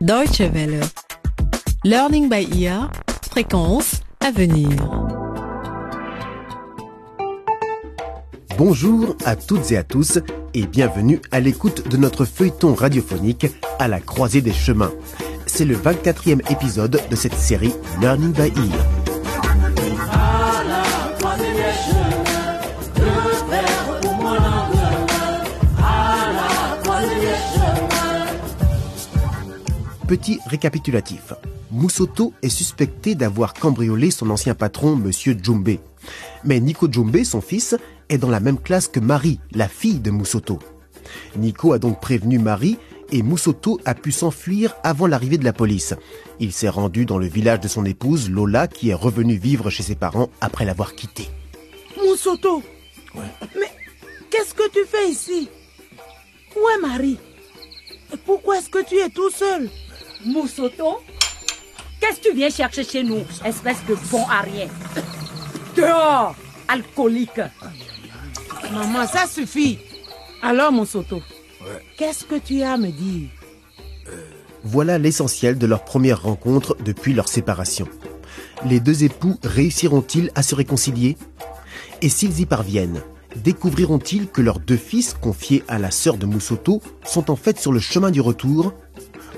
Deutsche Welle. Learning by ear. Fréquence à venir. Bonjour à toutes et à tous et bienvenue à l'écoute de notre feuilleton radiophonique à la croisée des chemins. C'est le 24e épisode de cette série Learning by Ear. Petit récapitulatif. Moussoto est suspecté d'avoir cambriolé son ancien patron, Monsieur Djumbe. Mais Nico Djumbe, son fils, est dans la même classe que Marie, la fille de Moussoto. Nico a donc prévenu Marie et Moussoto a pu s'enfuir avant l'arrivée de la police. Il s'est rendu dans le village de son épouse, Lola, qui est revenue vivre chez ses parents après l'avoir quitté. Moussoto Mais qu'est-ce que tu fais ici? Où est Marie? Et Pourquoi est-ce que tu es tout seul? Moussoto Qu'est-ce que tu viens chercher chez nous, espèce de bon à rien Dehors, alcoolique. Maman, ça suffit. Alors, Moussoto, qu'est-ce que tu as à me dire? Voilà l'essentiel de leur première rencontre depuis leur séparation. Les deux époux réussiront-ils à se réconcilier? Et s'ils y parviennent, découvriront-ils que leurs deux fils confiés à la sœur de Moussoto sont en fait sur le chemin du retour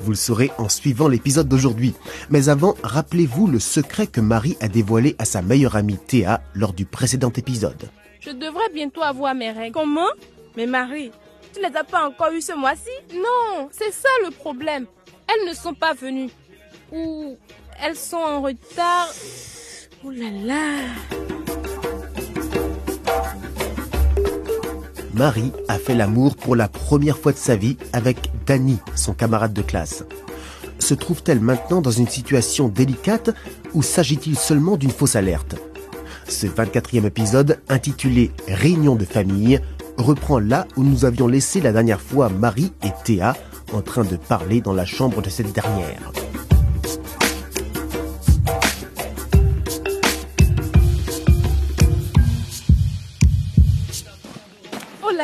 Vous le saurez en suivant l'épisode d'aujourd'hui. Mais avant, rappelez-vous le secret que Marie a dévoilé à sa meilleure amie Théa lors du précédent épisode. Je devrais bientôt avoir mes règles. Comment? Mais Marie, tu les as pas encore eues ce mois-ci? Non, c'est ça le problème. Elles ne sont pas venues. Ou elles sont en retard. Oh là là Marie a fait l'amour pour la première fois de sa vie avec Danny, son camarade de classe. Se trouve-t-elle maintenant dans une situation délicate ou s'agit-il seulement d'une fausse alerte? Ce 24e épisode, intitulé Réunion de famille, reprend là où nous avions laissé la dernière fois Marie et Théa en train de parler dans la chambre de cette dernière.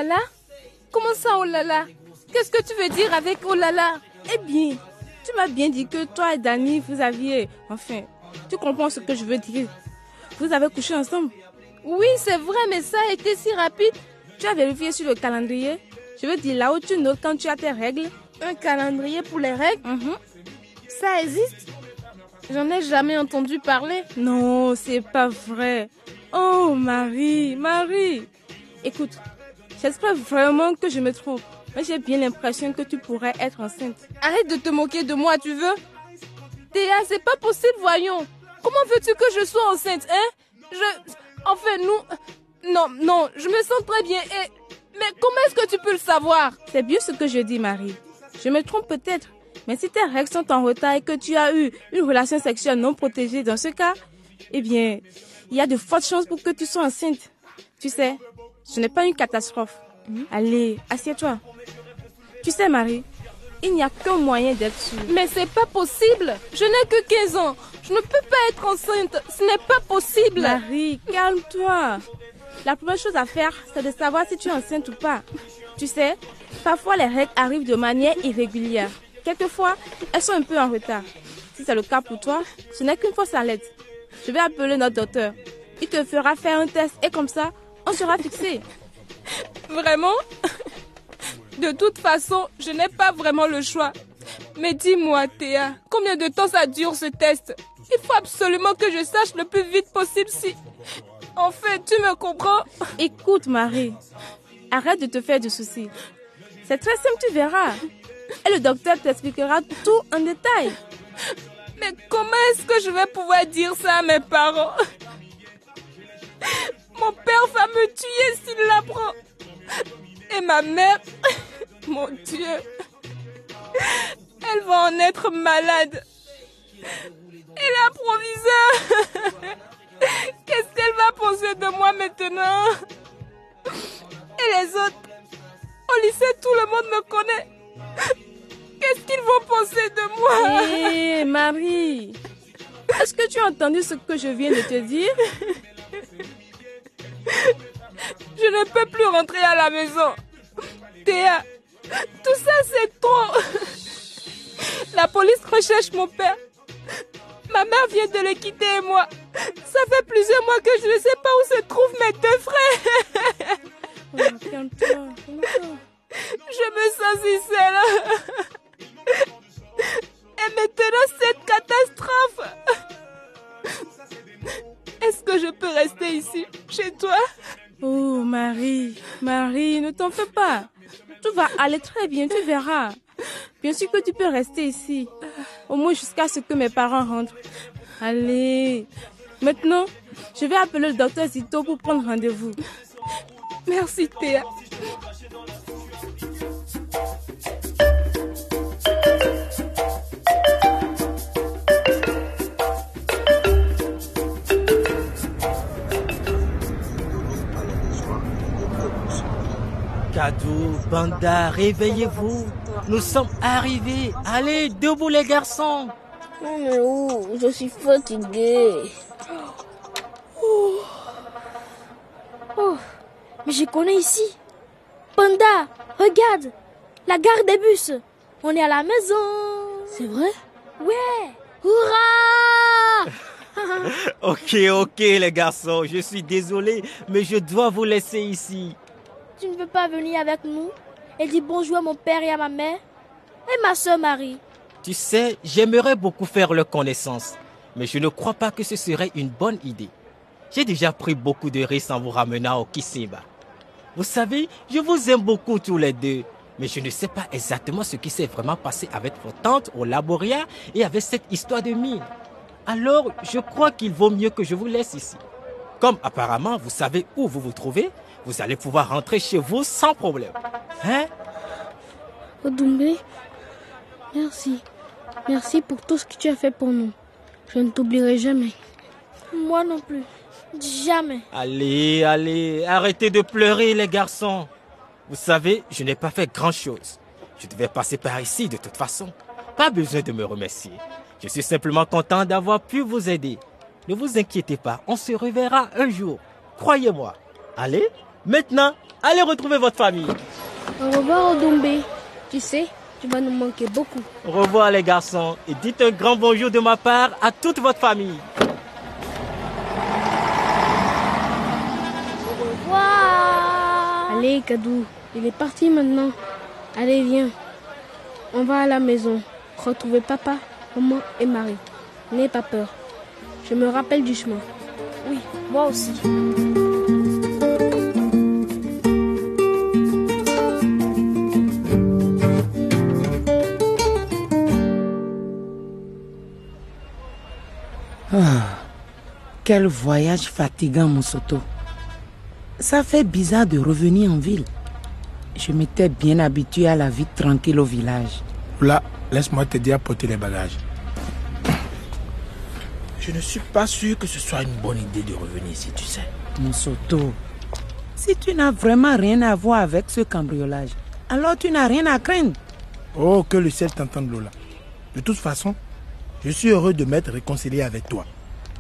Là là Comment ça, oh là là Qu'est-ce que tu veux dire avec oh là là Eh bien, tu m'as bien dit que toi et Dani, vous aviez... Enfin, tu comprends ce que je veux dire. Vous avez couché ensemble. Oui, c'est vrai, mais ça a été si rapide. Tu as vérifié sur le calendrier. Je veux dire, là où tu notes quand tu as tes règles. Un calendrier pour les règles Mhm. Ça existe? J'en ai jamais entendu parler. Non, c'est pas vrai. Oh, Marie, Marie. Écoute, j'espère vraiment que je me trompe. Mais j'ai bien l'impression que tu pourrais être enceinte. Arrête de te moquer de moi, tu veux? Théa, c'est pas possible, voyons. Comment veux-tu que je sois enceinte, hein? Je... Enfin, nous... Non, non, je me sens très bien et... Mais comment est-ce que tu peux le savoir? C'est bien ce que je dis, Marie. Je me trompe peut-être. Mais si tes règles sont en retard et que tu as eu une relation sexuelle non protégée dans ce cas, eh bien, il y a de fortes chances pour que tu sois enceinte. Tu sais, ce n'est pas une catastrophe. Allez, assieds-toi. Tu sais, Marie, il n'y a qu'un moyen d'être sûre. Mais c'est pas possible. Je n'ai que 15 ans. Je ne peux pas être enceinte. Ce n'est pas possible. Marie, calme-toi. La première chose à faire, c'est de savoir si tu es enceinte ou pas. Tu sais, parfois les règles arrivent de manière irrégulière. Quelquefois, elles sont un peu en retard. Si c'est le cas pour toi, ce n'est qu'une fausse alerte. Je vais appeler notre docteur. Il te fera faire un test et comme ça, on sera fixé. Vraiment? De toute façon, je n'ai pas vraiment le choix. Mais dis-moi, Théa, combien de temps ça dure ce test? Il faut absolument que je sache le plus vite possible si... En fait, tu me comprends? Écoute, Marie, arrête de te faire de soucis. C'est très simple, tu verras. Et le docteur t'expliquera tout en détail. Mais comment est-ce que je vais pouvoir dire ça à mes parents? Mon père va me tuer s'il l'apprend. Et ma mère, mon Dieu, elle va en être malade. Et la proviseure, qu'est-ce qu'elle va penser de moi maintenant? Et les autres, au lycée, tout le monde me connaît. Qu'est-ce qu'ils vont penser de moi? Hé, Marie, est-ce que tu as entendu ce que je viens de te dire? ne peux plus rentrer à la maison. Théa, tout ça c'est trop. La police recherche mon père. Ma mère vient de le quitter et moi. Ça fait plusieurs mois que je ne sais pas où se trouvent mes deux frères. Je me sens si seule. Et maintenant, cette catastrophe. Est-ce que je peux rester ici, chez toi? Oh, Marie, Marie, ne t'en fais pas. Tout va aller très bien, tu verras. Bien sûr que tu peux rester ici. Au moins jusqu'à ce que mes parents rentrent. Allez. Maintenant, je vais appeler le docteur Zito pour prendre rendez-vous. Merci, Théa. Kadou, Banda, réveillez-vous. Nous sommes arrivés. Allez, debout les garçons. Oh, je suis fatigué. Oh. oh. mais je connais ici. Panda, regarde. La gare des bus. On est à la maison. C'est vrai? Ouais. Hurrah Ok, ok les garçons. Je suis désolé, mais je dois vous laisser ici. Tu ne veux pas venir avec nous? Et dire bonjour à mon père et à ma mère et ma soeur Marie Tu sais, j'aimerais beaucoup faire leur connaissance, mais je ne crois pas que ce serait une bonne idée. J'ai déjà pris beaucoup de risques en vous ramenant au Kisimba. Vous savez, je vous aime beaucoup tous les deux, mais je ne sais pas exactement ce qui s'est vraiment passé avec vos tantes au Laboria et avec cette histoire de mine. Alors, je crois qu'il vaut mieux que je vous laisse ici. Comme apparemment vous savez où vous vous trouvez, vous allez pouvoir rentrer chez vous sans problème. Hein? Odumbe, merci. Merci pour tout ce que tu as fait pour nous. Je ne t'oublierai jamais. Moi non plus. Jamais. Allez, allez, arrêtez de pleurer les garçons. Vous savez, je n'ai pas fait grand-chose. Je devais passer par ici de toute façon. Pas besoin de me remercier. Je suis simplement content d'avoir pu vous aider. Ne vous inquiétez pas, on se reverra un jour. Croyez-moi. Allez, maintenant, allez retrouver votre famille. Au revoir, Odombe. Tu sais, tu vas nous manquer beaucoup. Au revoir les garçons et dites un grand bonjour de ma part à toute votre famille. Au revoir. Allez, Kadou, il est parti maintenant. Allez, viens. On va à la maison. Retrouver papa, maman et Marie. N'aie pas peur. Je me rappelle du chemin. Oui, moi aussi. Quel voyage fatigant, Moussoto. Ça fait bizarre de revenir en ville. Je m'étais bien habitué à la vie tranquille au village. Là, laisse-moi t'aider à porter les bagages. Je ne suis pas sûr que ce soit une bonne idée de revenir ici, tu sais. Moussoto, si tu n'as vraiment rien à voir avec ce cambriolage, alors tu n'as rien à craindre. Oh, que le ciel t'entende, Lola. De toute façon, je suis heureux de m'être réconcilié avec toi.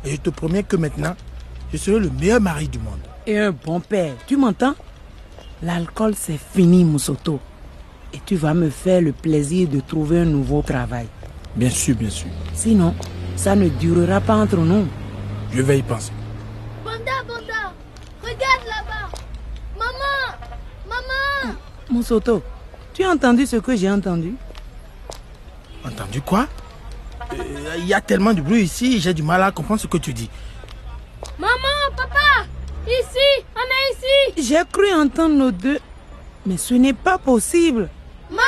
Et je te promets que maintenant, je serai le meilleur mari du monde. Et un bon père, tu m'entends? L'alcool, c'est fini, Moussoto. Et tu vas me faire le plaisir de trouver un nouveau travail. Bien sûr, bien sûr. Sinon, ça ne durera pas entre nous. Je vais y penser. Banda, Banda, regarde là-bas. Maman, maman. Moussoto, tu as entendu ce que j'ai entendu? Entendu quoi? Il y a tellement de bruit ici, j'ai du mal à comprendre ce que tu dis. Maman, papa, ici, on est ici. J'ai cru entendre nos deux, mais ce n'est pas possible. Maman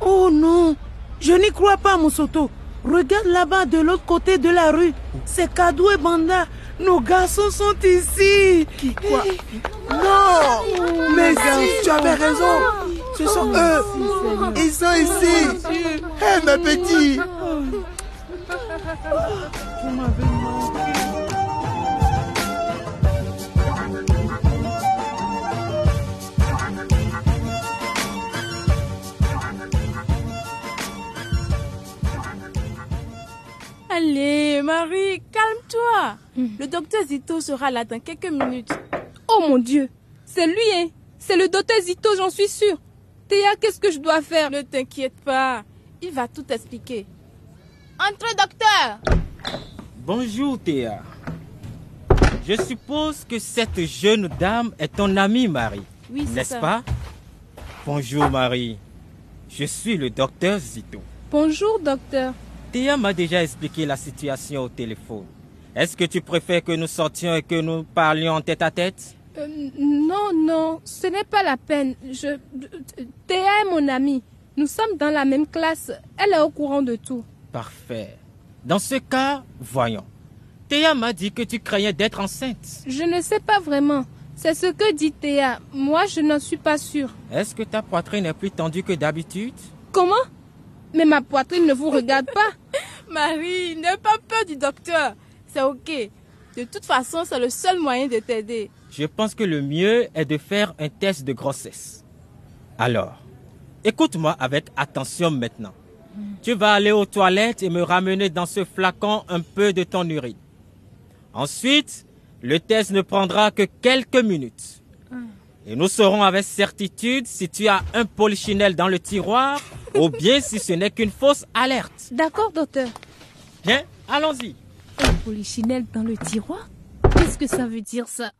Oh non, je n'y crois pas, Moussoto. Regarde là-bas de l'autre côté de la rue. C'est Kadou et Banda. Nos garçons sont ici. Quoi? Non Mais si, tu avais raison. Ce sont eux. Ils sont ici. Hé, mes petits. Allez, Marie, calme-toi. Le docteur Zito sera là dans quelques minutes. Oh mon Dieu, c'est lui, hein C'est le docteur Zito, j'en suis sûre. Théa, qu'est-ce que je dois faire? Ne t'inquiète pas. Il va tout expliquer. Entrez, docteur Bonjour Théa. Je suppose que cette jeune dame est ton amie Marie. Oui, c'est N'est-ce pas? Bonjour Marie. Je suis le docteur Zito. Bonjour, docteur. Théa m'a déjà expliqué la situation au téléphone. Est-ce que tu préfères que nous sortions et que nous parlions en tête à tête? Euh, non, non, ce n'est pas la peine. Je... Théa est mon amie. Nous sommes dans la même classe. Elle est au courant de tout. Parfait. Dans ce cas, voyons. Théa m'a dit que tu craignais d'être enceinte. Je ne sais pas vraiment. C'est ce que dit Théa. Moi, je n'en suis pas sûre. Est-ce que ta poitrine est plus tendue que d'habitude? Comment? Mais ma poitrine ne vous regarde pas. Marie, n'aie pas peur du docteur. C'est ok. De toute façon, c'est le seul moyen de t'aider. Je pense que le mieux est de faire un test de grossesse. Alors, écoute-moi avec attention maintenant. Tu vas aller aux toilettes et me ramener dans ce flacon un peu de ton urine. Ensuite, le test ne prendra que quelques minutes. Et nous saurons avec certitude si tu as un polichinelle dans le tiroir ou bien si ce n'est qu'une fausse alerte. D'accord, docteur. Bien, allons-y. Un polichinelle dans le tiroir? Qu'est-ce que ça veut dire ça?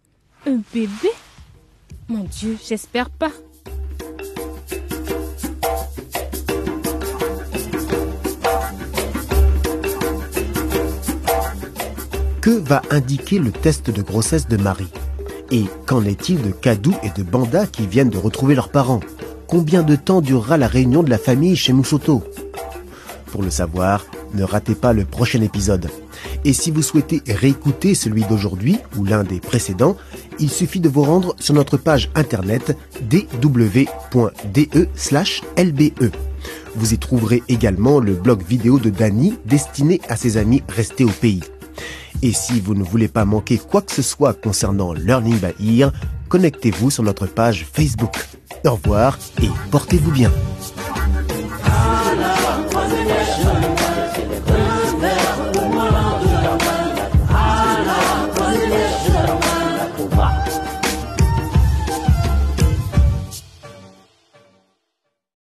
Un bébé? Mon Dieu, j'espère pas. Que va indiquer le test de grossesse de Marie? Et qu'en est-il de Kadou et de Banda qui viennent de retrouver leurs parents? Combien de temps durera la réunion de la famille chez Moussoto? Pour le savoir, ne ratez pas le prochain épisode. Et si vous souhaitez réécouter celui d'aujourd'hui ou l'un des précédents, il suffit de vous rendre sur notre page internet dw.de/lbe. Vous y trouverez également le blog vidéo de Dany destiné à ses amis restés au pays. Et si vous ne voulez pas manquer quoi que ce soit concernant Learning by Ear, connectez-vous sur notre page Facebook. Au revoir et portez-vous bien.